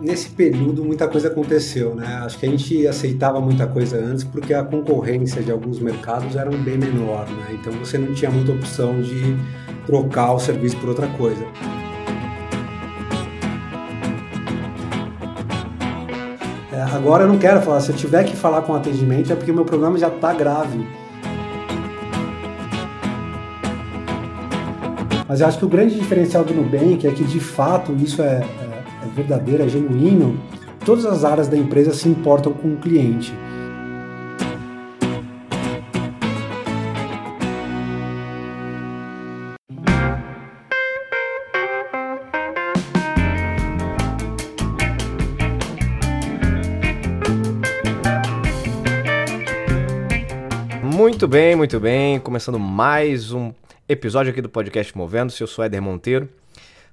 nesse período muita coisa aconteceu, né? Acho que a gente aceitava muita coisa antes porque a concorrência de alguns mercados era bem menor, né? Então você não tinha muita opção de trocar o serviço por outra coisa. É, agora eu não quero falar, se eu tiver que falar com atendimento é porque meu problema já está grave. Mas eu acho que o grande diferencial do Nubank é que de fato isso é, verdadeiro, é genuíno, todas as áreas da empresa se importam com o cliente. Muito bem, muito bem. Começando mais um episódio aqui do podcast Movendo-se. Eu sou Éder Monteiro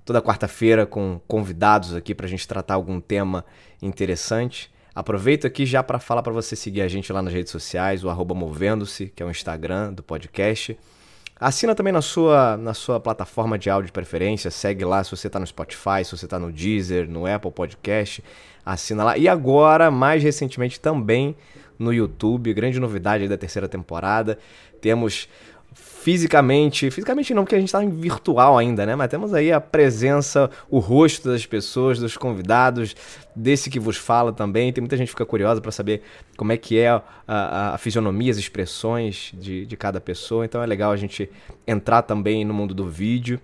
toda quarta-feira com convidados aqui para a gente tratar algum tema interessante. Aproveito aqui já para falar para você seguir a gente lá nas redes sociais, o Movendo-se, que é o Instagram do podcast. Assina também na sua, na sua plataforma de áudio de preferência, segue lá se você está no Spotify, se você está no Deezer, no Apple Podcast, assina lá. E agora, mais recentemente, também no YouTube, grande novidade da terceira temporada. Temos fisicamente, fisicamente não, porque a gente está em virtual ainda, né? Mas temos aí a presença, o rosto das pessoas, dos convidados, desse que vos fala também. Tem muita gente que fica curiosa para saber como é que é a, a, a fisionomia, as expressões de, de cada pessoa. Então é legal a gente entrar também no mundo do vídeo.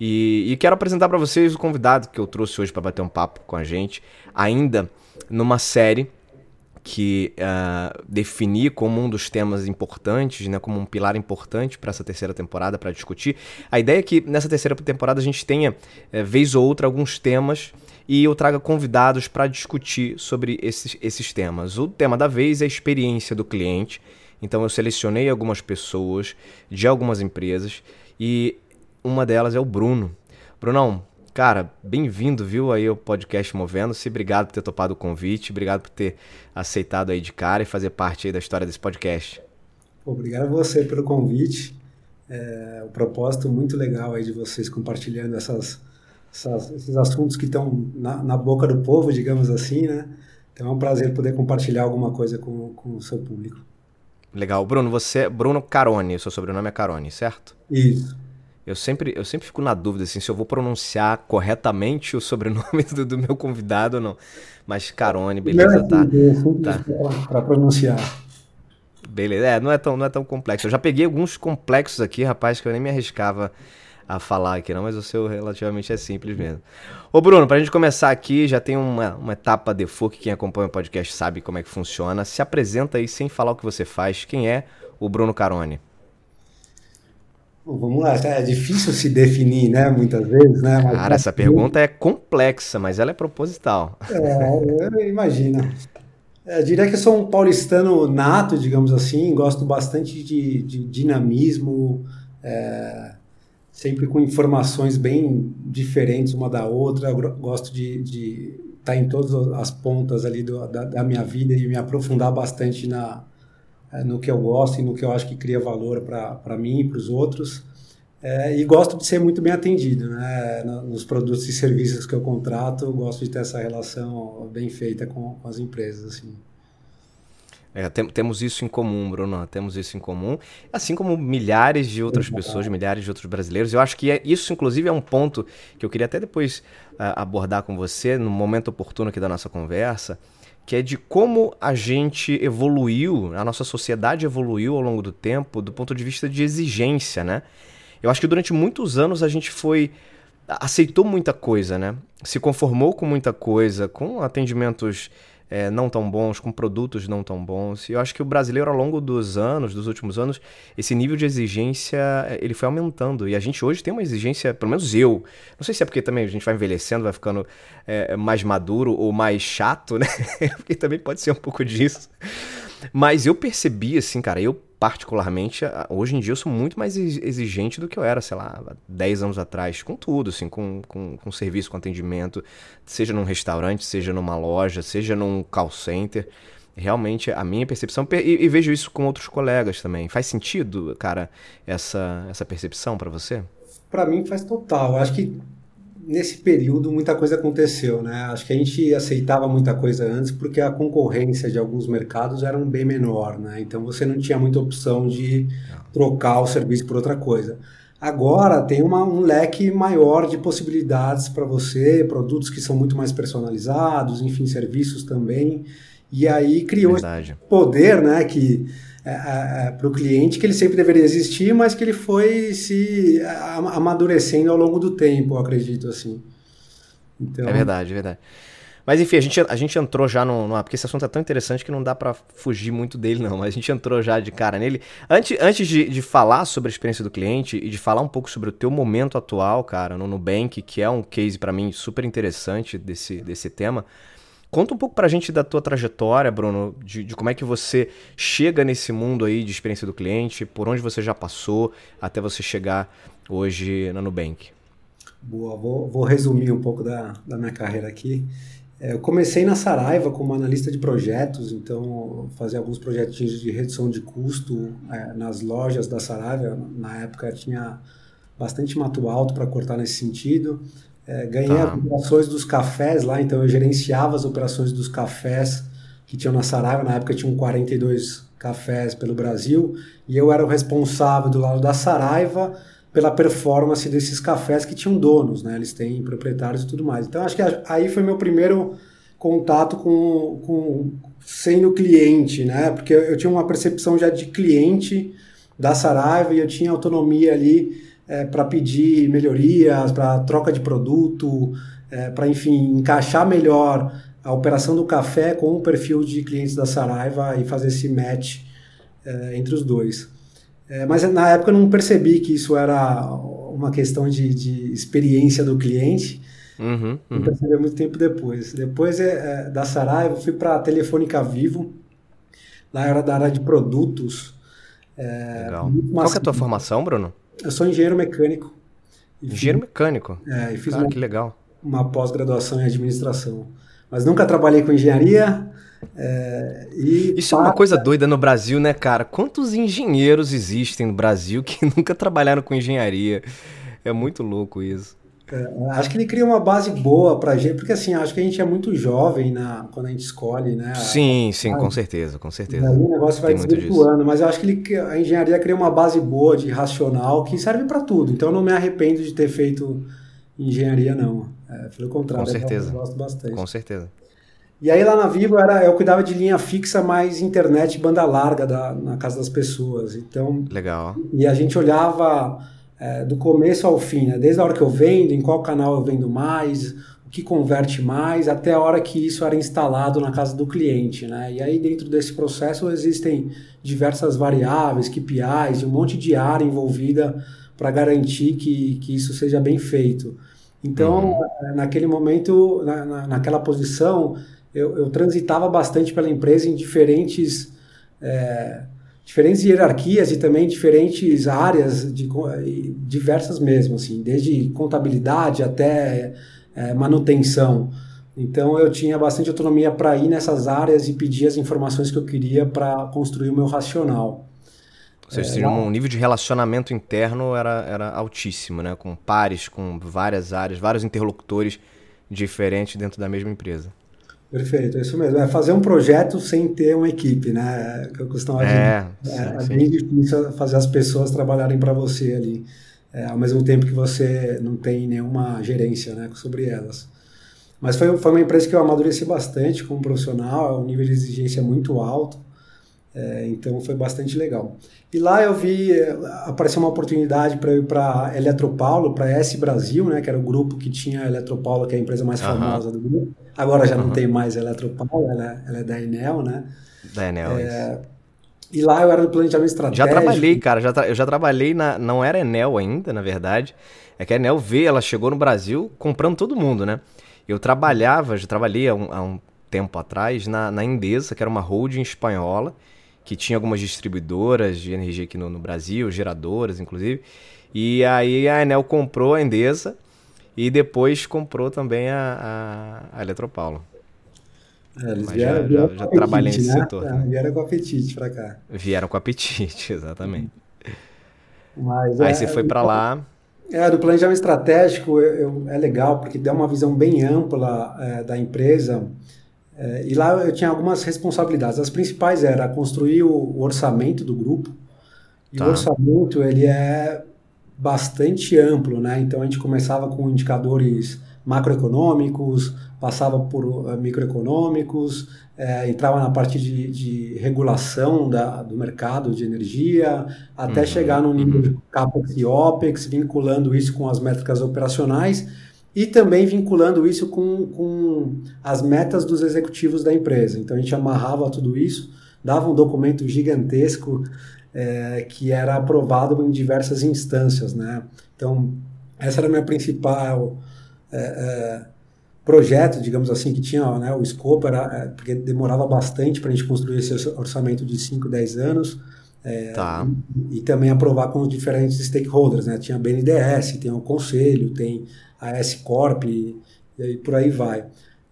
E, e quero apresentar para vocês o convidado que eu trouxe hoje para bater um papo com a gente, ainda numa série que uh, defini como um dos temas importantes, né, como um pilar importante para essa terceira temporada para discutir. A ideia é que nessa terceira temporada a gente tenha, uh, vez ou outra, alguns temas e eu traga convidados para discutir sobre esses, esses temas. O tema da vez é a experiência do cliente. Então eu selecionei algumas pessoas de algumas empresas e uma delas é o Bruno. Brunão, Cara, bem-vindo, viu, aí ao podcast Movendo-se. Obrigado por ter topado o convite, obrigado por ter aceitado aí de cara e fazer parte aí da história desse podcast. Obrigado a você pelo convite. É, o propósito muito legal aí de vocês compartilhando essas, essas esses assuntos que estão na, na, boca do povo, digamos assim, né? Então é um prazer poder compartilhar alguma coisa com, com o seu público. Legal. Bruno, você é Bruno Carone, seu sobrenome é Carone, certo? Isso. Eu sempre, eu sempre fico na dúvida assim, se eu vou pronunciar corretamente o sobrenome do, do meu convidado ou não. Mas Carone, beleza, tá. tá. Para pronunciar. Beleza, é, não é, tão, não é tão complexo. Eu já peguei alguns complexos aqui, rapaz, que eu nem me arriscava a falar aqui, não, mas o seu relativamente é simples mesmo. Ô, Bruno, pra gente começar aqui, já tem uma, uma etapa default que quem acompanha o podcast sabe como é que funciona. Se apresenta aí sem falar o que você faz. Quem é o Bruno Carone? Vamos lá, é difícil se definir, né, muitas vezes, né? Mas Cara, essa pergunta é complexa, mas ela é proposital. É, imagina. É, eu diria que eu sou um paulistano nato, digamos assim, gosto bastante de, de dinamismo, é, sempre com informações bem diferentes uma da outra, eu gosto de, estar em todas as pontas ali do, da, da minha vida e me aprofundar bastante na, no que eu gosto e no que eu acho que cria valor para mim e para os outros. É, e gosto de ser muito bem atendido, né? Nos produtos e serviços que eu contrato, gosto de ter essa relação bem feita com, com as empresas, assim. É, tem, temos isso em comum, Bruno. Temos isso em comum. Assim como milhares de outras pessoas, milhares de outros brasileiros. Eu acho que é, isso, inclusive, é um ponto que eu queria até depois uh, abordar com você, no momento oportuno aqui da nossa conversa que é de como a gente evoluiu, a nossa sociedade evoluiu ao longo do tempo do ponto de vista de exigência, né? Eu acho que durante muitos anos a gente foi aceitou muita coisa, né? Se conformou com muita coisa, com atendimentos é, não tão bons, com produtos não tão bons. E eu acho que o brasileiro, ao longo dos anos, dos últimos anos, esse nível de exigência, é, ele foi aumentando. E a gente hoje tem uma exigência, pelo menos eu, não sei se é porque também a gente vai envelhecendo, vai ficando é, mais maduro ou mais chato, né? porque também pode ser um pouco disso. Mas eu percebi, assim, cara, eu particularmente, hoje em dia eu sou muito mais exigente do que eu era, sei lá, 10 anos atrás, com tudo, assim, com, com, com serviço, com atendimento, seja num restaurante, seja numa loja, seja num call center. Realmente, a minha percepção, e, e vejo isso com outros colegas também. Faz sentido, cara, essa, essa percepção para você? Para mim faz total. Acho que nesse período muita coisa aconteceu, né? Acho que a gente aceitava muita coisa antes porque a concorrência de alguns mercados era um bem menor, né? Então você não tinha muita opção de trocar o serviço por outra coisa. Agora tem uma, um leque maior de possibilidades para você, produtos que são muito mais personalizados, enfim, serviços também. E aí criou Verdade. esse poder, né? Que para o cliente que ele sempre deveria existir, mas que ele foi se amadurecendo ao longo do tempo, acredito assim. Então... É verdade, é verdade. Mas enfim, a gente, a gente entrou já no, no. Porque esse assunto é tão interessante que não dá para fugir muito dele, não. Mas a gente entrou já de cara nele. Antes, antes de, de falar sobre a experiência do cliente e de falar um pouco sobre o teu momento atual, cara, no Nubank, que é um case para mim super interessante desse, desse tema. Conta um pouco pra gente da tua trajetória, Bruno, de, de, como é que você chega nesse mundo aí de experiência do cliente, por onde você já passou até você chegar hoje na Nubank. Boa, vou, vou resumir um pouco da, da minha carreira aqui. É, eu comecei na Saraiva como analista de projetos, então fazia alguns projetinhos de redução de custo é, nas lojas da Saraiva. Na época tinha bastante mato alto para cortar nesse sentido. É, ganhei tá. as operações dos cafés lá, então eu gerenciava as operações dos cafés que tinham na Saraiva. Na época tinham 42 cafés pelo Brasil e eu era o responsável do lado da Saraiva pela performance desses cafés que tinham donos, né? Eles têm proprietários e tudo mais. Então acho que aí foi meu primeiro contato com, com sendo cliente, né? Porque eu tinha uma percepção já de cliente da Saraiva e eu tinha autonomia ali é, para pedir melhorias, para troca de produto, é, para, enfim, encaixar melhor a operação do café com o perfil de clientes da Saraiva e fazer esse match é, entre os dois. É, mas na época eu não percebi que isso era uma questão de, de experiência do cliente. Uhum, uhum. percebi muito tempo depois. Depois é, é da Saraiva, eu fui para a Telefônica Vivo. Lá era da área de produtos. Legal. Qual é a tua formação, Bruno? Eu sou engenheiro mecânico. Engenheiro fiz, mecânico? É, e fiz Cara, uma, que legal. uma pós-graduação em administração. Mas nunca trabalhei com engenharia. É, Isso é uma coisa doida no Brasil, né, cara? Quantos engenheiros existem no Brasil que nunca trabalharam com engenharia? É muito louco isso. É, acho que ele cria uma base boa pra gente, porque assim, acho que a gente é muito jovem na, quando a gente escolhe, né? Sim, sim, com certeza, com certeza. O negócio vai desvirtuando, mas eu acho que ele, a engenharia cria uma base boa de racional que serve para tudo. Então eu não me arrependo de ter feito engenharia, não. É, pelo contrário, com certeza. eu gosto bastante. Com certeza. E aí lá na Vivo era, eu cuidava de linha fixa, mais internet banda larga da, na casa das pessoas. Então. Legal. E a gente olhava é, do começo ao fim, né? desde a hora que eu vendo, em qual canal eu vendo mais, o que converte mais, até a hora que isso era instalado na casa do cliente. Né? E aí, dentro desse processo, existem diversas variáveis, KPIs, um monte de área envolvida para garantir que, que isso seja bem feito. Então, uhum. naquele momento, na, na, naquela posição, eu, eu, transitava bastante pela empresa em diferentes. É, diferentes hierarquias e também diferentes áreas, de, diversas mesmo, assim, desde contabilidade até é, manutenção. Então eu tinha bastante autonomia para ir nessas áreas e pedir as informações que eu queria para construir o meu racional. Ou seja, é, um nível de relacionamento interno era, era altíssimo, né? Com pares, com várias áreas, vários interlocutores diferentes dentro da mesma empresa. Perfeito, é isso mesmo. É fazer um projeto sem ter uma equipe, né? Que eu costumo é, dizer. É, é bem difícil fazer as pessoas trabalharem para você ali, é, ao mesmo tempo que você não tem nenhuma gerência né, sobre elas. Mas foi, foi uma empresa que eu amadureci bastante como profissional, um nível de exigência muito alto. É, então foi bastante legal. E lá eu vi, é, apareceu uma oportunidade para eu ir para Eletropaulo, para S Brasil, né, que era o grupo que tinha a Eletropaulo, que é a empresa mais famosa do grupo. Agora já não tem mais a Eletropaulo, ela, ela, é da Enel, né? Da Enel, é, E lá eu era do planejamento estratégico. Já trabalhei, cara, já tra eu já trabalhei na. Não era Enel ainda, na verdade. É que a Enel veio, ela chegou no Brasil comprando todo mundo, né? Eu trabalhava, já trabalhei há um, há um tempo atrás na, na Endesa, que era uma holding espanhola que tinha algumas distribuidoras de energia aqui no, no Brasil, geradoras inclusive. E aí a Enel comprou a Endesa e depois comprou também a, a, a Eletropaulo. É, eles vieram, já, vieram já, já trabalhei nesse né? setor. É, vieram com apetite para cá. Vieram com apetite, exatamente. Mas, aí é, você foi para lá. É, do planejamento estratégico eu, eu, é legal porque dá uma visão bem ampla é, da empresa. É, e lá eu tinha algumas responsabilidades. As principais era construir o, orçamento do grupo. E tá. o orçamento ele é bastante amplo, né? Então a gente começava com indicadores macroeconômicos, passava por uh, microeconômicos, é, entrava na parte de, de regulação da, do mercado de energia, até uhum, chegar no nível uhum. de CAPEX e OPEX, vinculando isso com as métricas operacionais e também vinculando isso com, com as metas dos executivos da empresa. Então a gente amarrava tudo isso, dava um documento gigantesco é, que era aprovado em diversas instâncias. Né? Então, essa era a minha principal é, é, projeto, digamos assim, que tinha né, o escopo, era, é, porque demorava bastante para a gente construir esse orçamento de 5, 10 anos. É, tá. e, e, também aprovar com os diferentes stakeholders, né? Tinha a BNDES, tem o conselho, tem a S-Corp e, e aí por aí vai.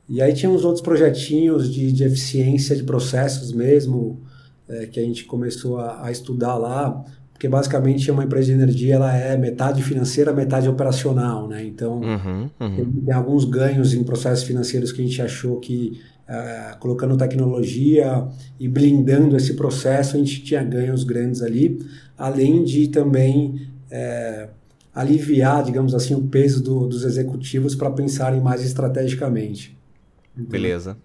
E aí tinha uns outros projetinhos de, de eficiência de processos mesmo, é, que a gente começou a, a, estudar lá, porque basicamente uma empresa de energia ela é metade financeira, metade operacional, né? Então uhum, uhum. Tem, tem, alguns ganhos em processos financeiros que a gente achou que uh, colocando tecnologia e blindando esse processo a gente tinha ganhos grandes ali, além de também uh, aliviar, digamos assim, o peso do, dos executivos para pensarem mais estrategicamente. Beleza.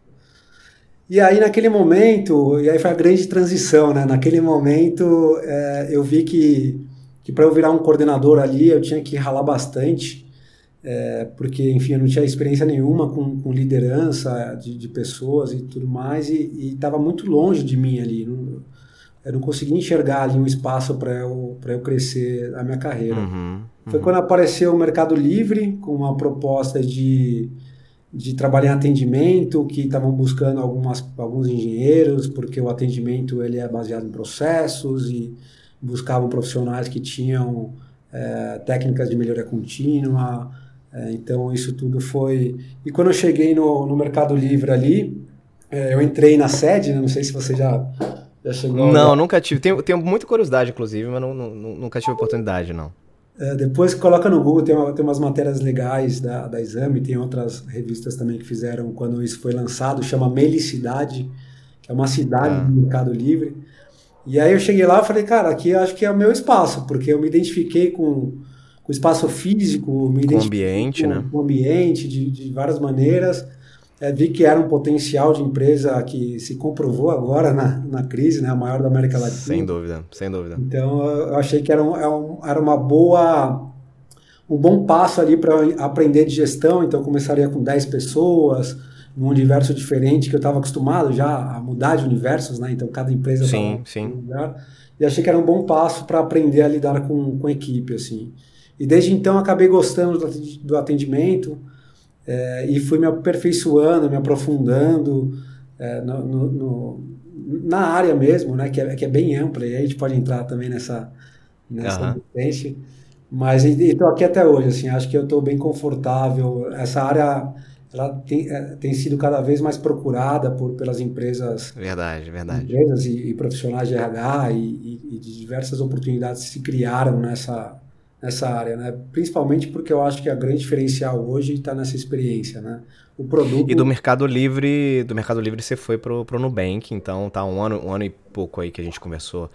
E aí, naquele momento, e aí foi a grande transição, né? Naquele momento, é, eu vi que, que para eu virar um coordenador ali, eu tinha que ralar bastante, é, porque, enfim, eu não tinha experiência nenhuma com, com liderança de, de, pessoas e tudo mais, e estava muito longe de mim ali. Não, eu não conseguia enxergar ali um espaço para eu, eu crescer a minha carreira. Uhum, uhum. Foi quando apareceu o Mercado Livre, com uma proposta de de trabalhar em atendimento, que estavam buscando algumas, alguns engenheiros, porque o atendimento ele é baseado em processos e buscavam profissionais que tinham é, técnicas de melhoria contínua. É, então, isso tudo foi. E quando eu cheguei no, no Mercado Livre ali, é, eu entrei na sede, né? não sei se você já. Não, nunca tive. Tenho, tenho muita curiosidade, inclusive, mas não, não, nunca tive oportunidade, não. É, depois coloca no Google, tem, uma, tem umas matérias legais da, da Exame, tem outras revistas também que fizeram quando isso foi lançado, chama Melicidade, que é uma cidade ah. do Mercado Livre. E aí eu cheguei lá e falei, cara, aqui acho que é o meu espaço, porque eu me identifiquei com, com o espaço físico, me com o ambiente, com, né? Com o ambiente de, de várias maneiras é, vi que era um potencial de empresa que se comprovou agora na, na crise, né, a maior da América Latina. Sem dúvida, sem dúvida. Então eu achei que era, um, é era uma boa um bom passo ali para aprender de gestão, então eu começaria com 10 pessoas, num universo diferente que eu estava acostumado já a mudar de universos, né? Então cada empresa sim, sim. Um lugar, e achei que era um bom passo para aprender a lidar com, com equipe assim. E desde então acabei gostando do atendimento, é, e fui me aperfeiçoando, me aprofundando é, no, no, no, na área mesmo, né, que é, que é bem ampla, e a gente pode entrar também nessa, nessa uhum. Mas estou aqui até hoje, assim, acho que eu estou bem confortável. Essa área ela tem, é, tem sido cada vez mais procurada por, pelas empresas. Verdade, verdade. Empresas e, e profissionais de RH e, e, e, de diversas oportunidades se criaram nessa, nessa área, né? Principalmente porque eu acho que a grande diferencial hoje está nessa experiência, né? O produto... E do Mercado Livre, do Mercado Livre você foi pro, pro Nubank, então tá um ano, um ano e pouco aí que a gente conversou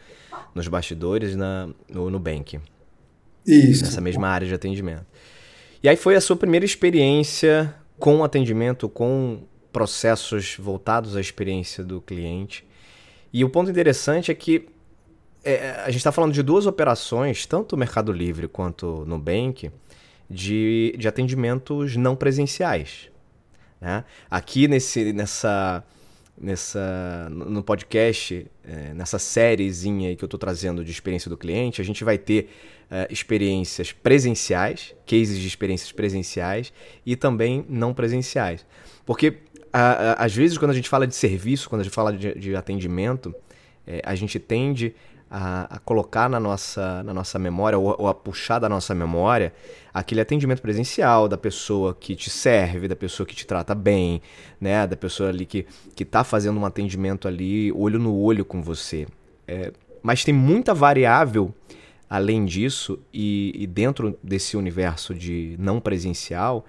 nos bastidores na, no Nubank. Isso. Nessa mesma área de atendimento. E aí foi a sua primeira experiência com atendimento, com processos voltados à experiência do cliente. E o ponto interessante é que é, a gente está falando de duas operações, tanto o Mercado Livre quanto o Nubank, de, de atendimentos não presenciais. Né? Aqui nesse, nessa, nessa, no podcast, é, nessa sériezinha que eu estou trazendo de experiência do cliente, a gente vai ter é, experiências presenciais, cases de experiências presenciais e também não presenciais. Porque a, a, às vezes quando a gente fala de serviço, quando a gente fala de, de atendimento, é, a gente tende a, a, colocar na nossa, na nossa memória, ou, ou, a puxar da nossa memória, aquele atendimento presencial da pessoa que te serve, da pessoa que te trata bem, né? Da pessoa ali que, que tá fazendo um atendimento ali, olho no olho com você. É, mas tem muita variável além disso e, e dentro desse universo de não presencial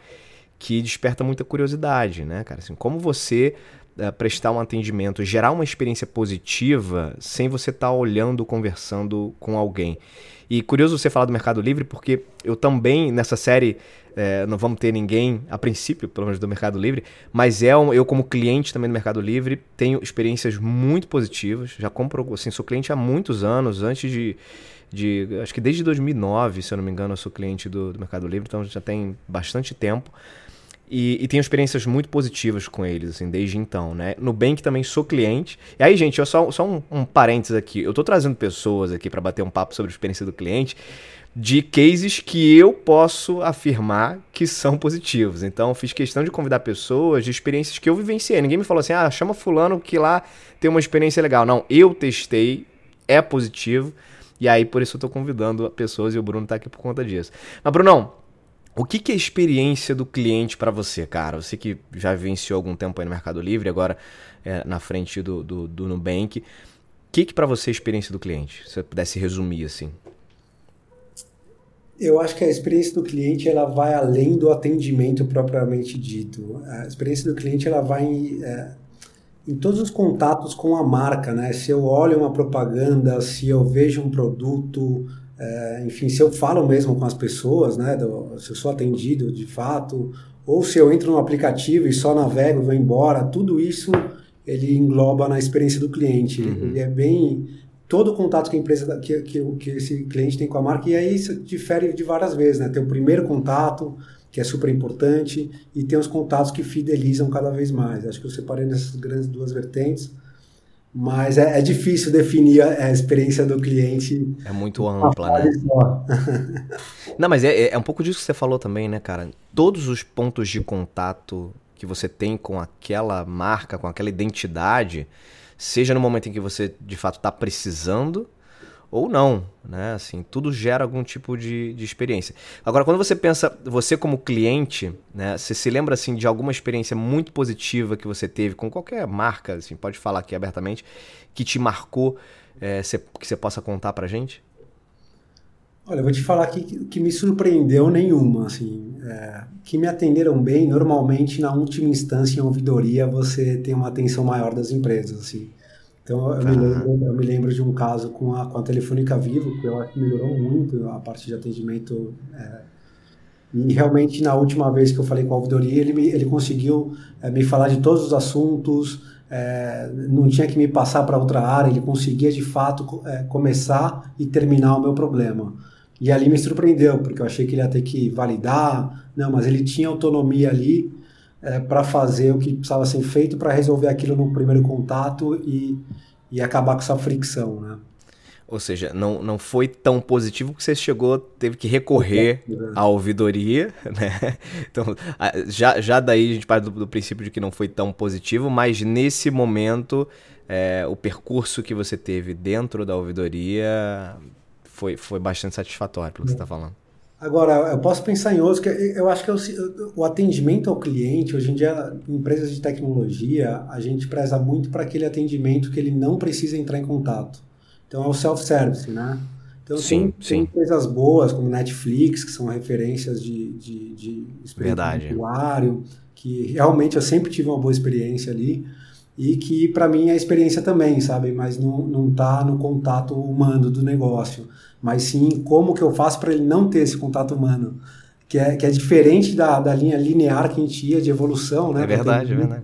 que desperta muita curiosidade, né, cara? Assim, como você uh, prestar um atendimento, gerar uma experiência positiva sem você estar tá olhando, conversando com alguém. E curioso você falar do Mercado Livre, porque eu também, nessa série, é, não vamos ter ninguém, a princípio, pelo menos do Mercado Livre, mas é um, eu, como cliente também do Mercado Livre, tenho experiências muito positivas. Já compro, assim, sou cliente há muitos anos, antes de. de acho que desde 2009, se eu não me engano, eu sou cliente do, do Mercado Livre, então já tem bastante tempo. E, e, tenho experiências muito positivas com eles, assim, desde então, né? No Bank também sou cliente. E aí, gente, só, só um, um parênteses aqui. Eu tô trazendo pessoas aqui para bater um papo sobre a experiência do cliente de cases que eu posso afirmar que são positivos. Então, fiz questão de convidar pessoas de experiências que eu vivenciei. Ninguém me falou assim, ah, chama fulano que lá tem uma experiência legal. Não, eu testei, é positivo. E aí, por isso eu tô convidando pessoas e o Bruno tá aqui por conta disso. Mas, Brunão, o que, que é a experiência do cliente para você, cara? Você que já vivenciou algum tempo aí no Mercado Livre, agora é, na frente do, do, do Nubank. O que, que para você é a experiência do cliente? Se você pudesse resumir assim. Eu acho que a experiência do cliente ela vai além do atendimento propriamente dito. A experiência do cliente ela vai em, é, em todos os contatos com a marca, né? Se eu olho uma propaganda, se eu vejo um produto, é, enfim, se eu falo mesmo com as pessoas, né, do, se eu sou atendido de fato, ou se eu entro no aplicativo e só navego e vou embora, tudo isso ele engloba na experiência do cliente. Uhum. Ele é bem todo o contato que a empresa que, que, que, esse cliente tem com a marca e aí isso difere de várias vezes, né? Tem o primeiro contato que é super importante e tem os contatos que fidelizam cada vez mais. Acho que eu separei nessas grandes duas vertentes. Mas é, é difícil definir a, a, experiência do cliente. É muito ampla, né? Não, mas é, é um pouco disso que você falou também, né, cara? Todos os pontos de contato que você tem com aquela marca, com aquela identidade, seja no momento em que você de fato está precisando, ou não, né? Assim, tudo gera algum tipo de, de experiência. Agora, quando você pensa, você como cliente, né? Você se lembra, assim, de alguma experiência muito positiva que você teve com qualquer marca, assim, pode falar aqui abertamente, que te marcou, é, que você possa contar pra gente? Olha, eu vou te falar que, que me surpreendeu nenhuma, assim, é, que me atenderam bem, normalmente na última instância em ouvidoria você tem uma atenção maior das empresas, assim. Então, eu, me lembro, eu me lembro de um caso com a, com a Telefônica Vivo, que eu acho que melhorou muito a parte de atendimento. É, e realmente, na última vez que eu falei com a ouvidoria, ele, me, ele conseguiu é, me falar de todos os assuntos, é, não tinha que me passar para outra área, ele conseguia de fato é, começar e terminar o meu problema. E ali me surpreendeu, porque eu achei que ele ia ter que validar, não, mas ele tinha autonomia ali é, para fazer o que precisava ser feito para resolver aquilo no primeiro contato e, e acabar com essa fricção, né? Ou seja, não, não foi tão positivo que você chegou, teve que recorrer à ouvidoria, né? Então, já, já daí a gente parte do, do, princípio de que não foi tão positivo, mas nesse momento, é, o percurso que você teve dentro da ouvidoria foi, foi bastante satisfatório, pelo que você está falando. Agora, eu posso pensar em outros, que eu acho que eu, o atendimento ao cliente, hoje em dia, em empresas de tecnologia, a gente preza muito para aquele atendimento que ele não precisa entrar em contato. Então, é o self-service, né? Então, sim, tem, sim. tem empresas boas, como Netflix, que são referências de, de, de experiência usuário, que realmente eu sempre tive uma boa experiência ali e que para mim é a experiência também, sabe? Mas não, não tá no contato humano do negócio, mas sim como que eu faço para ele não ter esse contato humano, que é, que é diferente da, da linha linear que a gente ia de evolução, né? É verdade, é verdade.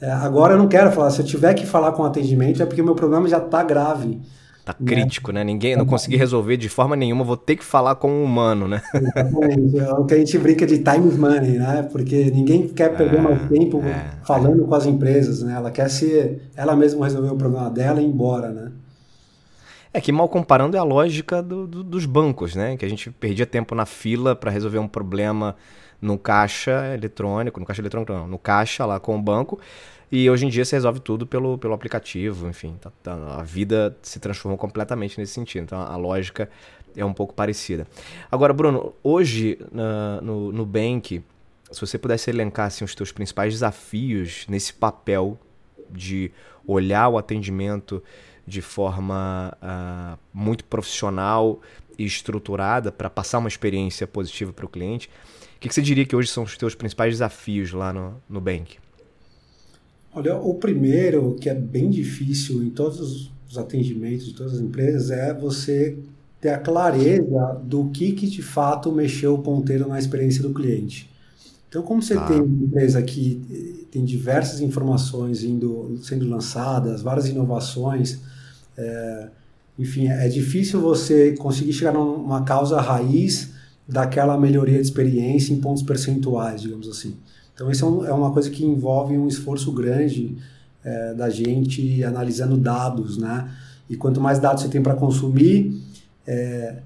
É, agora eu não quero falar, se eu tiver que falar com atendimento é porque o meu problema já está grave. Tá crítico, né? né? Ninguém, não consegui resolver de forma nenhuma, vou ter que falar com um humano, né? Exatamente. É o que a gente brinca de time money, né? Porque ninguém quer perder é, mais tempo é, falando é. com as empresas, né? Ela quer ser ela mesma resolver o problema dela e ir embora, né? É que mal comparando é a lógica do, do, dos bancos, né? Que a gente perdia tempo na fila para resolver um problema no caixa eletrônico, no caixa eletrônico não, no caixa lá com o banco. E hoje em dia você resolve tudo pelo, pelo aplicativo, enfim, tá, tá, a vida se transformou completamente nesse sentido. Então a lógica é um pouco parecida. Agora, Bruno, hoje na, no, no Bank, se você pudesse elencar assim, os teus principais desafios nesse papel de olhar o atendimento de forma uh, muito profissional e estruturada para passar uma experiência positiva para o cliente. O que, que, você diria que hoje são os teus principais desafios lá no, no Bank? Olha, o primeiro, que é bem difícil em todos os atendimentos de todas as empresas, é você ter a clareza do que, que de fato mexeu o ponteiro na experiência do cliente. Então, como você ah. tem uma empresa que tem diversas informações indo, sendo lançadas, várias inovações, é, enfim, é difícil você conseguir chegar numa causa raiz daquela melhoria de experiência em pontos percentuais, digamos assim. Então, isso é, é uma coisa que envolve um esforço grande é, da gente analisando dados, né? E quanto mais dados você tem para consumir, é,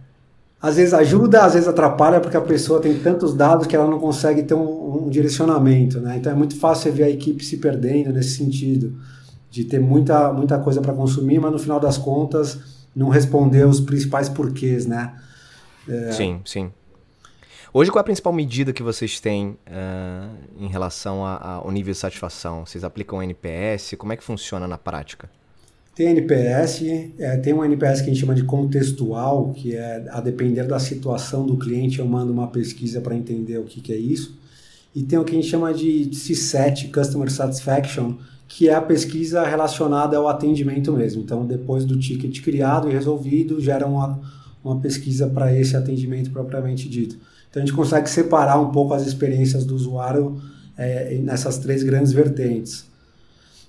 às vezes ajuda, às vezes atrapalha, porque a pessoa tem tantos dados que ela não consegue ter um, um direcionamento, né? Então é muito fácil você ver a equipe se perdendo nesse sentido, de ter muita, muita coisa para consumir, mas no final das contas não responder os principais porquês, né? É... Sim, sim. Hoje, qual é a principal medida que vocês têm uh, em relação ao nível de satisfação? Vocês aplicam NPS? Como é que funciona na prática? Tem NPS, é, tem um NPS que a gente chama de contextual, que é a depender da situação do cliente, eu mando uma pesquisa para entender o que, que é isso. E tem o que a gente chama de C7, Customer Satisfaction, que é a pesquisa relacionada ao atendimento mesmo. Então, depois do ticket criado e resolvido, gera uma, uma pesquisa para esse atendimento propriamente dito. Então, a gente consegue separar um pouco as experiências do usuário é, nessas três grandes vertentes.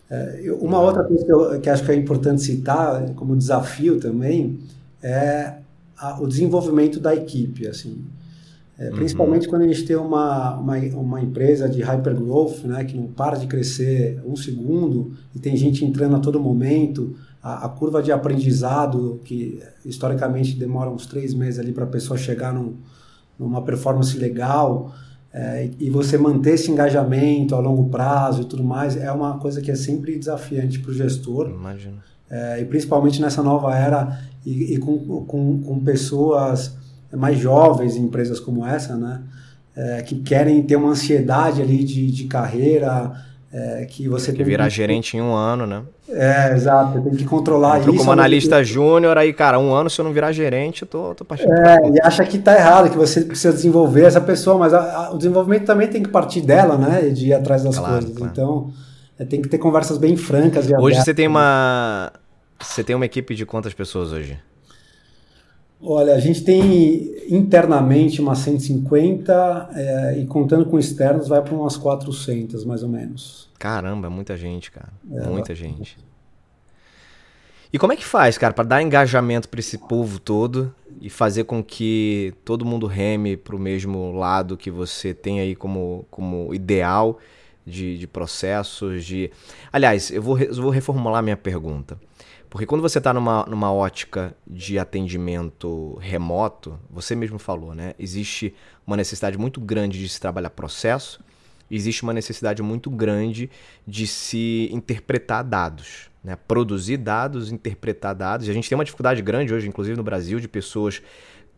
É, uma outra coisa que, eu, que acho que é importante citar como desafio também é a, o desenvolvimento da equipe, assim. É, principalmente uhum. quando a gente tem uma, uma, uma, empresa de hypergrowth, né, que não para de crescer um segundo e tem gente entrando a todo momento, a, a curva de aprendizado, que historicamente demora uns três meses ali para a pessoa chegar num, numa performance legal, é, e você manter esse engajamento a longo prazo e tudo mais é uma coisa que é sempre desafiante para o gestor. Imagino. É, e principalmente nessa nova era e, e com, com, com, pessoas mais jovens em empresas como essa, né? É, que querem ter uma ansiedade ali de, de carreira, é, que você que virar que... gerente em um ano, né? É, exato, tem que controlar Entrou isso. como analista júnior, aí, cara, um ano se eu não virar gerente, eu tô, tô partindo. É, e acha que tá errado, que você precisa desenvolver essa pessoa, mas a, a, o desenvolvimento também tem que partir dela, né? De ir atrás das claro, coisas. Claro. Então, é, tem que ter conversas bem francas. hoje abertas. você tem uma. Você tem uma equipe de quantas pessoas hoje? Olha, a gente tem internamente umas 150 é, e contando com externos vai para umas 400 mais ou menos. Caramba, muita gente, cara. É, muita gente. E como é que faz, cara, para dar engajamento para esse povo todo e fazer com que todo mundo reme para o mesmo lado que você tem aí como, como ideal de, de processos, de... Aliás, eu vou, eu vou reformular minha pergunta. Porque quando você está numa, numa ótica de atendimento remoto, você mesmo falou, né? Existe uma necessidade muito grande de se trabalhar processo, existe uma necessidade muito grande de se interpretar dados, né? Produzir dados, interpretar dados. E a gente tem uma dificuldade grande hoje, inclusive no Brasil, de pessoas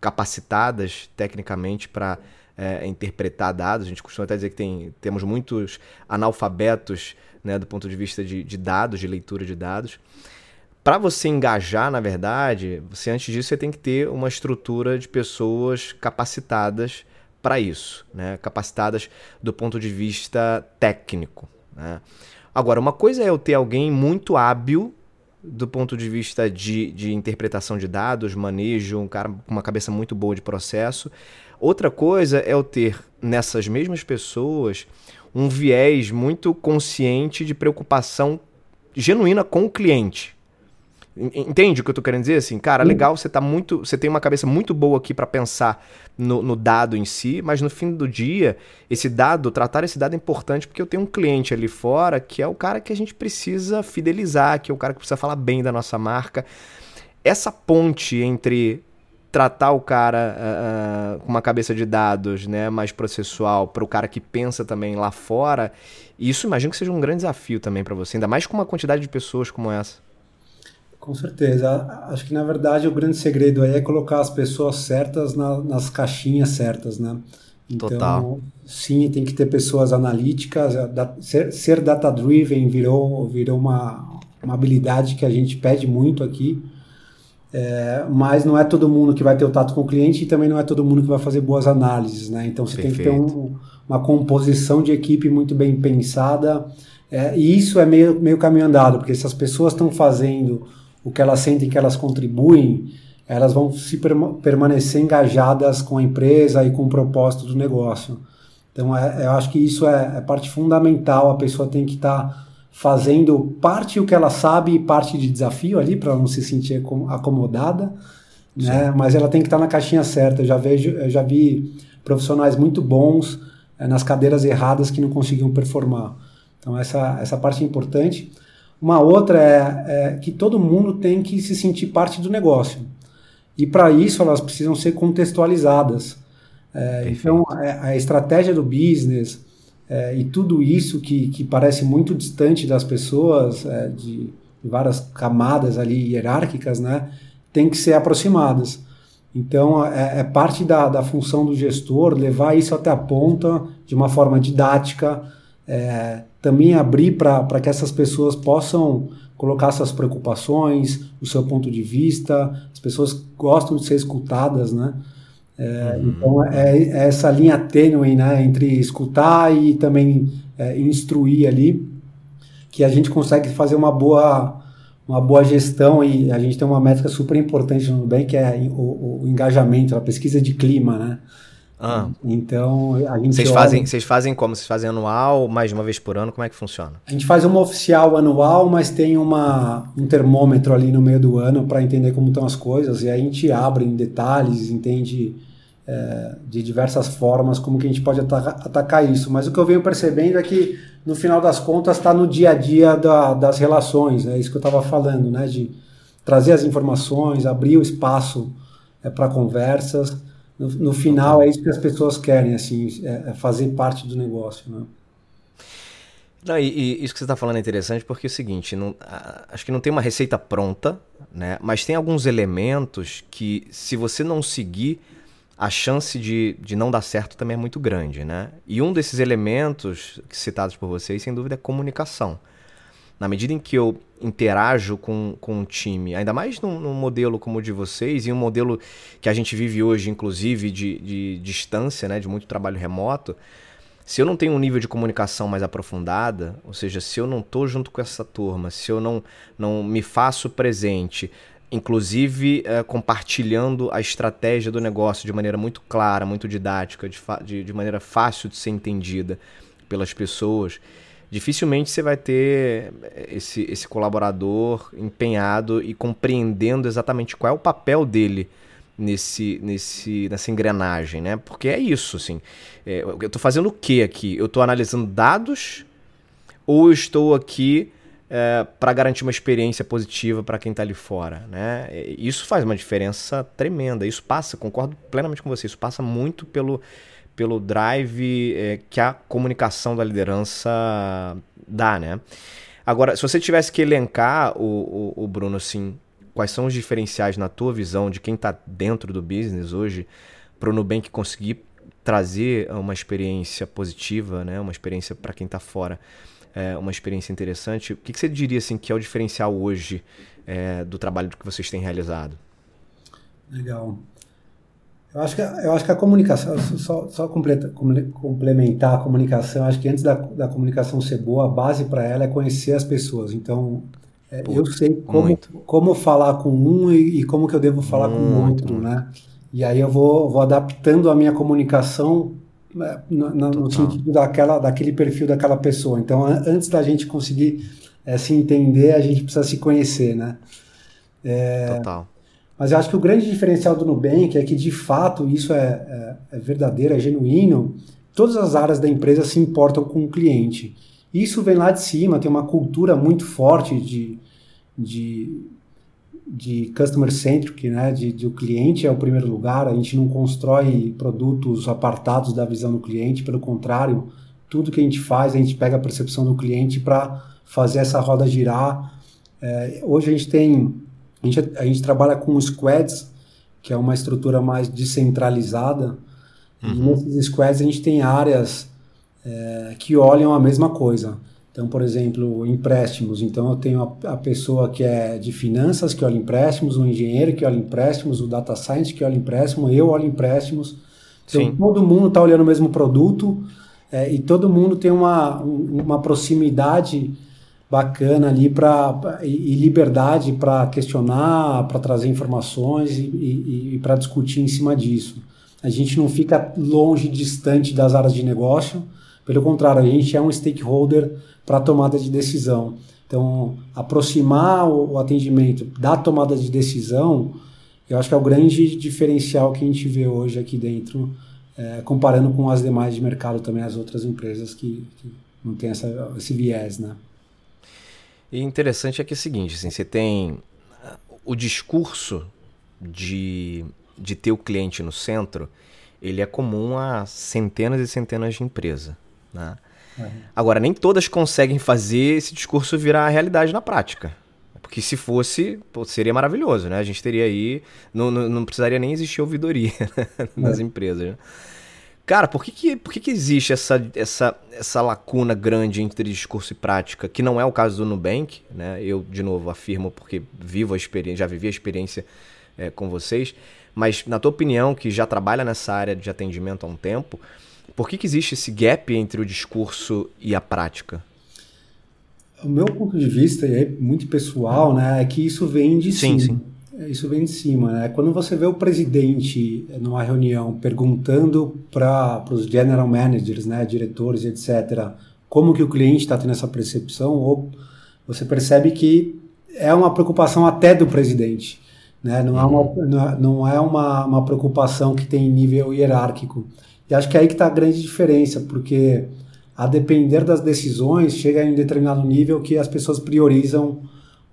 capacitadas tecnicamente para é, interpretar dados. A gente costuma até dizer que tem, temos muitos analfabetos né, do ponto de vista de, de dados, de leitura de dados para você engajar, na verdade, você antes disso você tem que ter uma estrutura de pessoas capacitadas para isso, né? capacitadas do ponto de vista técnico. Né? Agora, uma coisa é eu ter alguém muito hábil do ponto de vista de, de interpretação de dados, manejo, um cara com uma cabeça muito boa de processo. Outra coisa é eu ter nessas mesmas pessoas um viés muito consciente de preocupação genuína com o cliente. Entende o que eu tô querendo dizer? Assim, cara, legal, você tá muito. Você tem uma cabeça muito boa aqui para pensar no, no, dado em si, mas no fim do dia, esse dado, tratar esse dado é importante porque eu tenho um cliente ali fora que é o cara que a gente precisa fidelizar, que é o cara que precisa falar bem da nossa marca. Essa ponte entre tratar o cara uh, com uma cabeça de dados né, mais processual para o cara que pensa também lá fora, isso imagino que seja um grande desafio também para você, ainda mais com uma quantidade de pessoas como essa. Com certeza. Acho que na verdade o grande segredo aí é colocar as pessoas certas na, nas caixinhas certas, né? Então, Total. sim, tem que ter pessoas analíticas. Ser, ser data-driven virou, virou uma, uma habilidade que a gente pede muito aqui. É, mas não é todo mundo que vai ter o tato com o cliente e também não é todo mundo que vai fazer boas análises, né? Então você Perfeito. tem que ter um, uma composição de equipe muito bem pensada. É, e isso é meio, meio caminho andado, porque se as pessoas estão fazendo o que elas sentem que elas contribuem, elas vão se permanecer engajadas com a empresa e com o propósito do negócio. Então, é, eu acho que isso é, é, parte fundamental. A pessoa tem que estar tá fazendo parte o que ela sabe e parte de desafio ali, para não se sentir acomodada. Né? Mas ela tem que estar tá na caixinha certa. Eu já, vejo, eu já vi profissionais muito bons é, nas cadeiras erradas que não conseguiam performar. Então, essa, essa parte é importante. Uma outra é, é que todo mundo tem que se sentir parte do negócio. E para isso elas precisam ser contextualizadas. É, então, é, a, estratégia do business é, e tudo isso que, que parece muito distante das pessoas, é, de, de, várias camadas ali hierárquicas, né, tem que ser aproximadas. Então, é, é, parte da, da função do gestor levar isso até a ponta de uma forma didática, é, também abrir para que essas pessoas possam colocar suas preocupações, o seu ponto de vista. As pessoas gostam de ser escutadas, né? É, uhum. Então é, é, essa linha tênue, né, entre escutar e também é, instruir ali, que a gente consegue fazer uma boa uma boa gestão e a gente tem uma métrica super importante no Nubank que é o, o engajamento, a pesquisa de clima, né? Ah. Então, a gente. Vocês, olha... fazem, vocês fazem como? Vocês fazem anual, mais de uma vez por ano? Como é que funciona? A gente faz uma oficial anual, mas tem uma, um termômetro ali no meio do ano para entender como estão as coisas. E aí a gente abre em detalhes, entende é, de diversas formas como que a gente pode atacar, atacar, isso. Mas o que eu venho percebendo é que, no final das contas, está no dia a dia da, das relações. É isso que eu estava falando, né? De trazer as informações, abrir o espaço é, para conversas no, no final é isso que as pessoas querem, assim, é, é fazer parte do negócio, né? Não, e, e, isso que você está falando é interessante porque é o seguinte, não, acho que não tem uma receita pronta, né? Mas tem alguns elementos que, se você não seguir, a chance de, de não dar certo também é muito grande, né? E um desses elementos citados por vocês, sem dúvida, é comunicação na medida em que eu interajo com, com um time, ainda mais num, num, modelo como o de vocês, e um modelo que a gente vive hoje, inclusive, de, de distância, né, de muito trabalho remoto, se eu não tenho um nível de comunicação mais aprofundada, ou seja, se eu não estou junto com essa turma, se eu não, não me faço presente, inclusive é, compartilhando a estratégia do negócio de maneira muito clara, muito didática, de, de, de maneira fácil de ser entendida pelas pessoas, dificilmente você vai ter esse, esse colaborador empenhado e compreendendo exatamente qual é o papel dele nesse, nesse, nessa engrenagem, né? Porque é isso, assim. É, eu estou fazendo o que aqui? Eu estou analisando dados ou eu estou aqui é, para garantir uma experiência positiva para quem está ali fora, né? Isso faz uma diferença tremenda. Isso passa, concordo plenamente com você, isso passa muito pelo pelo drive é, que a comunicação da liderança dá, né? Agora, se você tivesse que elencar, o, o, o Bruno, assim, quais são os diferenciais na tua visão de quem está dentro do business hoje para o Nubank conseguir trazer uma experiência positiva, né? uma experiência para quem está fora, é, uma experiência interessante, o que, que, você diria assim, que é o diferencial hoje é, do trabalho que vocês têm realizado? Legal. Eu acho que, eu acho que a comunicação, só, só completa, complementar a comunicação, acho que antes da, da comunicação ser boa, a base para ela é conhecer as pessoas. Então, é, eu sei como, como falar com um e, e, como que eu devo falar muito. com o outro, né? E aí eu vou, vou adaptando a minha comunicação né, no, no sentido daquela, daquele perfil daquela pessoa. Então, antes da gente conseguir é, se entender, a gente precisa se conhecer, né? É, Total. Mas eu acho que o grande diferencial do Nubank é que, de fato, isso é, é, é verdadeiro, é genuíno. Todas as áreas da empresa se importam com o cliente. Isso vem lá de cima, tem uma cultura muito forte de, de, de customer centric, né? de, de o cliente é o primeiro lugar. A gente não constrói produtos apartados da visão do cliente, pelo contrário, tudo que a gente faz, a gente pega a percepção do cliente para fazer essa roda girar. É, hoje a gente tem a gente, a gente trabalha com squads, que é uma estrutura mais descentralizada, Uhum. E nesses squads a gente tem áreas é, que olham a mesma coisa. Então, por exemplo, empréstimos. Então, eu tenho a, a, pessoa que é de finanças, que olha empréstimos, o engenheiro que olha empréstimos, o data science que olha empréstimos, eu olho empréstimos. Então, Sim. todo mundo está olhando o mesmo produto é, e todo mundo tem uma, uma proximidade bacana ali para e, e, liberdade para questionar, para trazer informações e, e, e para discutir em cima disso. A gente não fica longe, distante das áreas de negócio, pelo contrário, a gente é um stakeholder para tomada de decisão. Então, aproximar o, atendimento da tomada de decisão, eu acho que é o grande diferencial que a gente vê hoje aqui dentro, é, comparando com as demais de mercado também, as outras empresas que, que não tem essa, esse viés, né? E interessante é que é o seguinte, assim, você tem o discurso de, de ter o cliente no centro, ele é comum a centenas e centenas de empresas. Né? Uhum. Agora, nem todas conseguem fazer esse discurso virar realidade na prática. Porque se fosse, pô, seria maravilhoso, né? A gente teria aí. Não, não, não precisaria nem existir ouvidoria nas é. empresas. Né? Cara, por que, que, por que, que existe essa, essa, essa lacuna grande entre discurso e prática, que não é o caso do Nubank, né? Eu, de novo, afirmo porque vivo a experiência, já vivi a experiência é, com vocês, mas na tua opinião, que já trabalha nessa área de atendimento há um tempo, por que, que existe esse gap entre o discurso e a prática? O meu ponto de vista, e é muito pessoal, né, é que isso vem de sim, cima. Sim. Isso vem de cima, né? Quando você vê o presidente numa reunião perguntando para os general managers, né, diretores, etc., como que o cliente está tendo essa percepção, ou você percebe que é uma preocupação até do presidente, né? Não é uma, uhum. não é, é uma, uma preocupação que tem nível hierárquico. E acho que é aí que está a grande diferença, porque a depender das decisões, chega em um determinado nível que as pessoas priorizam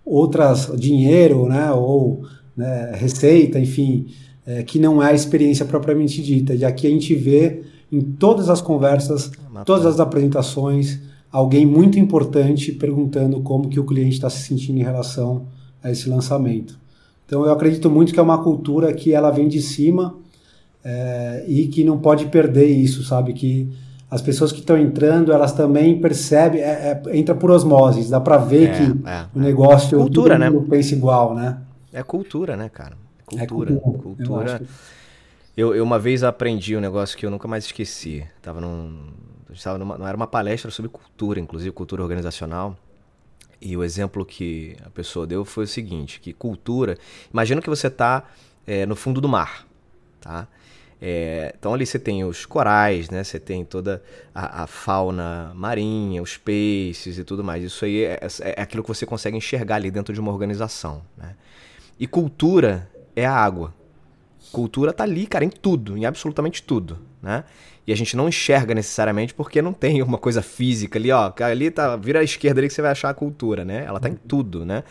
outras dinheiro, né, ou né, receita, enfim, é, que não é a experiência propriamente dita. E aqui a gente vê em todas as conversas, é todas as apresentações, alguém muito importante perguntando como que o cliente está se sentindo em relação a esse lançamento. Então eu acredito muito que é uma cultura que ela vem de cima é, e que não pode perder isso, sabe? Que as pessoas que estão entrando, elas também percebem, é, é, entra por osmose, dá para ver é, que é, o negócio cultura, né? pensa igual, né? É cultura, né, cara? Cultura. É cultura. cultura. Eu, eu, uma vez aprendi um negócio que eu nunca mais esqueci. Tava num, estava numa, era uma palestra sobre cultura, inclusive cultura organizacional. E o exemplo que a pessoa deu foi o seguinte, que cultura... Imagina que você está é, no fundo do mar, tá? É, então ali você tem os corais, né? Você tem toda a, a, fauna marinha, os peixes e tudo mais. Isso aí é, é, é, aquilo que você consegue enxergar ali dentro de uma organização, né? E cultura é a água. Cultura tá ali, cara, em tudo, em absolutamente tudo, né? E a gente não enxerga necessariamente porque não tem uma coisa física ali, ó. Ali tá, vira à esquerda ali que você vai achar a cultura, né? Ela tá em tudo, né?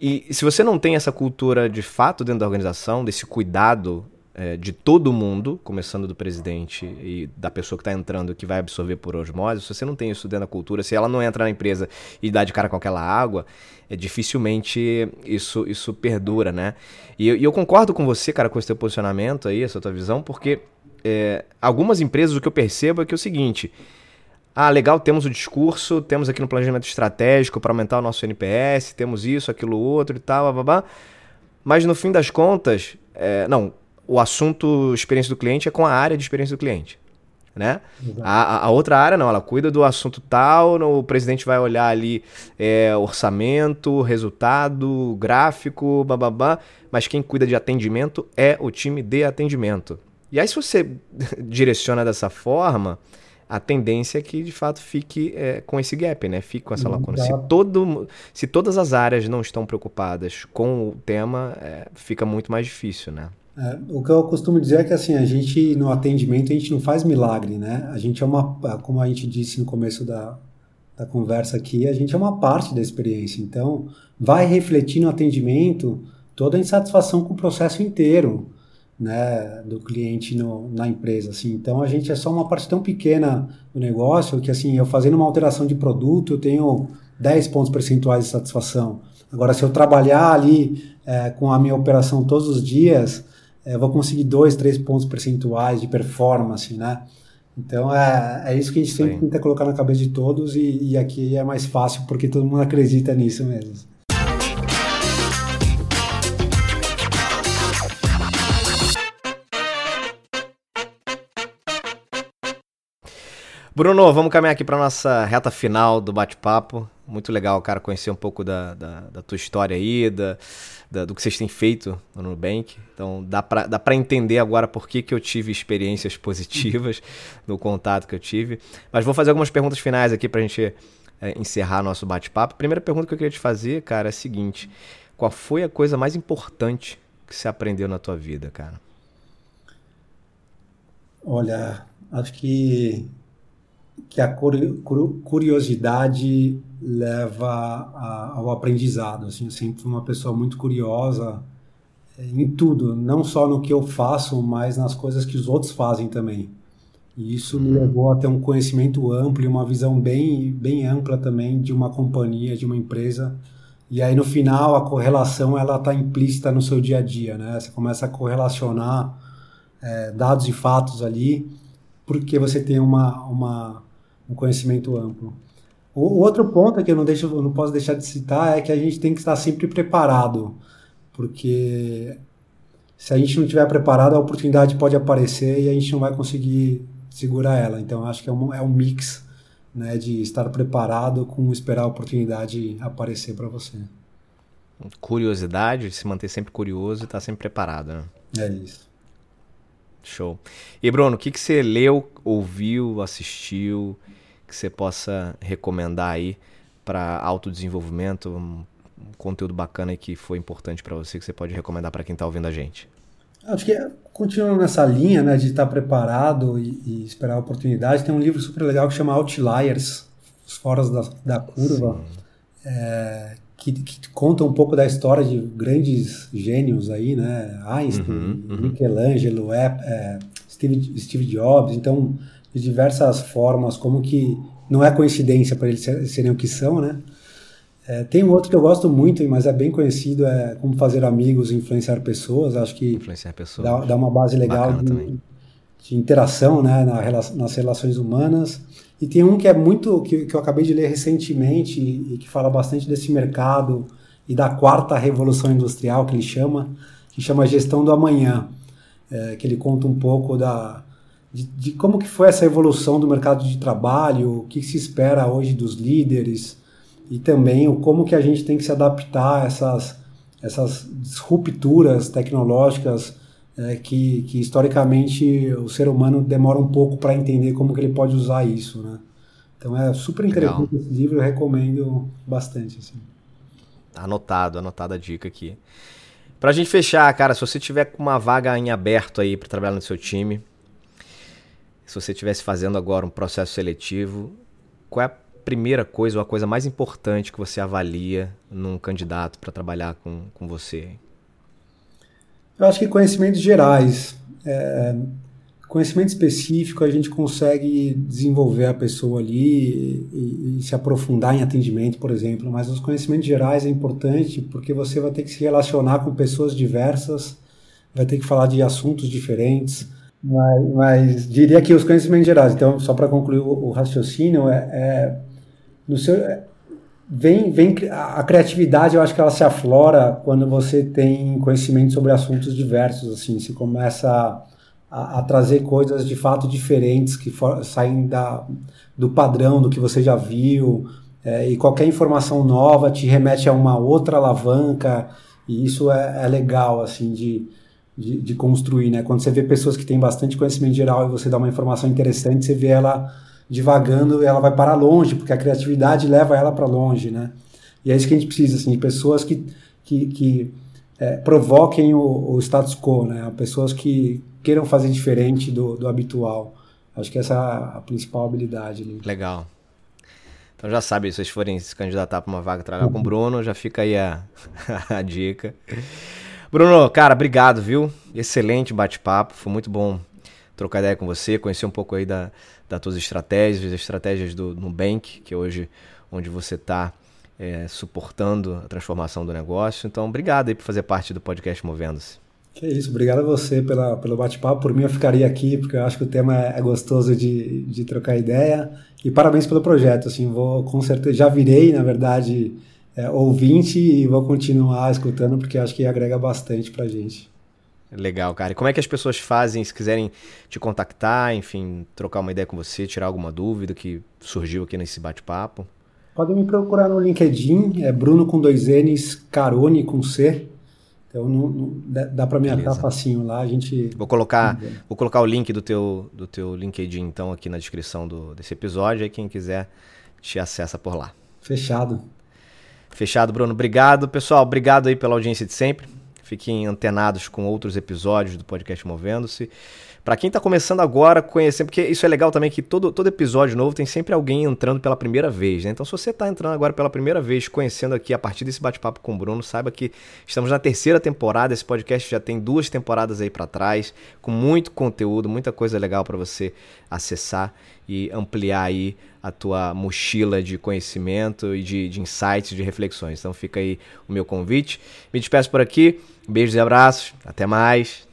E se você não tem essa cultura de fato dentro da organização, desse cuidado é, de todo mundo, começando do presidente e da pessoa que está entrando que vai absorver por osmose, se você não tem isso dentro da cultura, se ela não entra na empresa e dá de cara com aquela água, é, dificilmente isso, isso perdura, né? E, e eu concordo com você, cara, com esse teu posicionamento aí, essa tua visão, porque é, algumas empresas o que eu percebo é que é o seguinte. Ah, legal, temos o discurso, temos aqui no planejamento estratégico para aumentar o nosso NPS, temos isso, aquilo, outro e tal, babá. Mas no fim das contas, é, não, o assunto experiência do cliente é com a área de experiência do cliente. Né? A, a, outra área não, ela cuida do assunto tal, o presidente vai olhar ali é, orçamento, resultado, gráfico, bababá, mas quem cuida de atendimento é o time de atendimento. E aí, se você direciona dessa forma, a tendência é que de fato fique é, com esse gap, né? Fique com essa lacuna. Se, todo, se todas as áreas não estão preocupadas com o tema, é, fica muito mais difícil, né? É, o que eu costumo dizer é que assim, a gente no atendimento a gente não faz milagre, né? A gente é uma, como a gente disse no começo da, da conversa aqui, a gente é uma parte da experiência. Então, vai refletir no atendimento toda a insatisfação com o processo inteiro, né, do cliente no, na empresa, assim. Então, a gente é só uma parte tão pequena do negócio que assim, eu fazendo uma alteração de produto, eu tenho 10 pontos percentuais de satisfação. Agora, se eu trabalhar ali é, com a minha operação todos os dias, eu vou conseguir dois, três pontos percentuais de performance, né? Então é, é isso que a gente sempre Sim. tenta colocar na cabeça de todos e, e aqui é mais fácil porque todo mundo acredita nisso mesmo. Bruno, vamos caminhar aqui para nossa reta final do bate-papo. Muito legal, cara, conhecer um pouco da, da, da tua história aí, da, da, do que vocês têm feito no Nubank. Então, dá para dá entender agora por que, que eu tive experiências positivas no contato que eu tive. Mas vou fazer algumas perguntas finais aqui para a gente é, encerrar nosso bate-papo. Primeira pergunta que eu queria te fazer, cara, é a seguinte: qual foi a coisa mais importante que você aprendeu na tua vida, cara? Olha, acho que que a curiosidade leva ao aprendizado. Assim, eu sempre fui uma pessoa muito curiosa eh, em tudo, não só no que eu faço, mas nas coisas que os outros fazem também. E isso me levou a ter um conhecimento amplo e uma visão bem, bem ampla também de uma companhia, de uma empresa. E aí no final a correlação ela está implícita no seu dia a dia, né? Você começa a correlacionar é, dados e fatos ali, porque você tem uma, uma um conhecimento amplo. O, outro ponto que eu não, deixo, não posso deixar de citar é que a gente tem que estar sempre preparado, porque se a gente não estiver preparado, a oportunidade pode aparecer e a gente não vai conseguir segurar ela. Então, acho que é um, é um mix né, de estar preparado com esperar a oportunidade aparecer para você. Curiosidade, de se manter sempre curioso e estar sempre preparado. Né? É isso. Show. E Bruno, o que, que você leu, ouviu, assistiu, que você possa recomendar aí para autodesenvolvimento, um, conteúdo bacana que foi importante para você que você pode recomendar para quem está ouvindo a gente? Acho que é, continuando nessa linha né, de estar preparado e, e, esperar a oportunidade, tem um livro super legal que chama Outliers, Os Foras da, da Curva, é, que, que, conta um pouco da história de grandes gênios aí, né? Einstein, uhum, uhum. Michelangelo, é, é, Steve, Steve Jobs, então de diversas formas, como que não é coincidência para eles serem o que são, né? É, tem um outro que eu gosto muito, mas é bem conhecido, é Como Fazer Amigos e Influenciar Pessoas. Acho que influenciar pessoas. Dá, dá uma base legal de, de, interação né, na, nas relações humanas. E tem um que é muito, que, que eu acabei de ler recentemente e, que fala bastante desse mercado e da quarta revolução industrial, que ele chama, que chama Gestão do Amanhã, é, que ele conta um pouco da, de, de, como que foi essa evolução do mercado de trabalho, o que se espera hoje dos líderes e também o como que a gente tem que se adaptar a essas, essas disrupturas tecnológicas é, que, que historicamente o ser humano demora um pouco para entender como que ele pode usar isso, né? Então é super interessante Legal. esse livro, eu recomendo bastante. Assim. Anotado, anotada a dica aqui. Pra gente fechar, cara, se você tiver com uma vaga em aberto aí para trabalhar no seu time, se você estivesse fazendo agora um processo seletivo, qual é a primeira coisa ou a coisa mais importante que você avalia num candidato para trabalhar com, com você? Eu acho que conhecimentos gerais. É, conhecimento específico a gente consegue desenvolver a pessoa ali e, e, se aprofundar em atendimento, por exemplo, mas os conhecimentos gerais é importante porque você vai ter que se relacionar com pessoas diversas, vai ter que falar de assuntos diferentes, mas, mas, diria que os conhecimentos gerais, então, só para concluir o, o, raciocínio, é, é no seu, é, vem, vem a criatividade, eu acho que ela se aflora quando você tem conhecimento sobre assuntos diversos, assim, se começa a, a trazer coisas de fato diferentes que for, saem da, do padrão do que você já viu, é, e qualquer informação nova te remete a uma outra alavanca, e isso é, é legal, assim, de de, de, construir, né? Quando você vê pessoas que têm bastante conhecimento geral e você dá uma informação interessante, você vê ela divagando ela vai para longe, porque a criatividade leva ela para longe, né? E é isso que a gente precisa, assim, de pessoas que, que, que é, provoquem o, o, status quo, né? Pessoas que queiram fazer diferente do, do habitual. Acho que essa é a principal habilidade. Legal. Então já sabe, se vocês forem se candidatar para uma vaga trabalhar com o Bruno, já fica aí a, a dica. Bruno, cara, obrigado, viu? Excelente bate-papo, foi muito bom trocar ideia com você, conhecer um pouco aí da, das tuas estratégias, das estratégias do Nubank, que hoje onde você está é, suportando a transformação do negócio. Então, obrigado aí por fazer parte do podcast Movendo-se. Que isso, obrigado a você pela, pelo bate-papo. Por mim, eu ficaria aqui, porque eu acho que o tema é, é gostoso de, de trocar ideia. E parabéns pelo projeto. Assim, vou com certeza, já virei, na verdade, é, ouvinte e vou continuar escutando, porque acho que agrega bastante pra gente. Legal, cara. E como é que as pessoas fazem se quiserem te contactar, enfim, trocar uma ideia com você, tirar alguma dúvida que surgiu aqui nesse bate-papo? Podem me procurar no LinkedIn, é Bruno com dois N's, Carone com C. Então não, não, dá para me achar facinho lá, a gente. Vou colocar, vou colocar o link do teu, do teu LinkedIn então aqui na descrição do, desse episódio, aí quem quiser te acessa por lá. Fechado. Fechado, Bruno. Obrigado, pessoal. Obrigado aí pela audiência de sempre. Fiquem antenados com outros episódios do podcast Movendo-se. Para quem está começando agora, conhecer, porque isso é legal também que todo, todo episódio novo tem sempre alguém entrando pela primeira vez, né? Então, se você está entrando agora pela primeira vez, conhecendo aqui a partir desse bate-papo com o Bruno, saiba que estamos na terceira temporada. Esse podcast já tem duas temporadas aí para trás, com muito conteúdo, muita coisa legal para você acessar e ampliar aí a tua mochila de conhecimento e de, de insights, de reflexões. Então, fica aí o meu convite. Me despeço por aqui. Beijos e abraços. Até mais.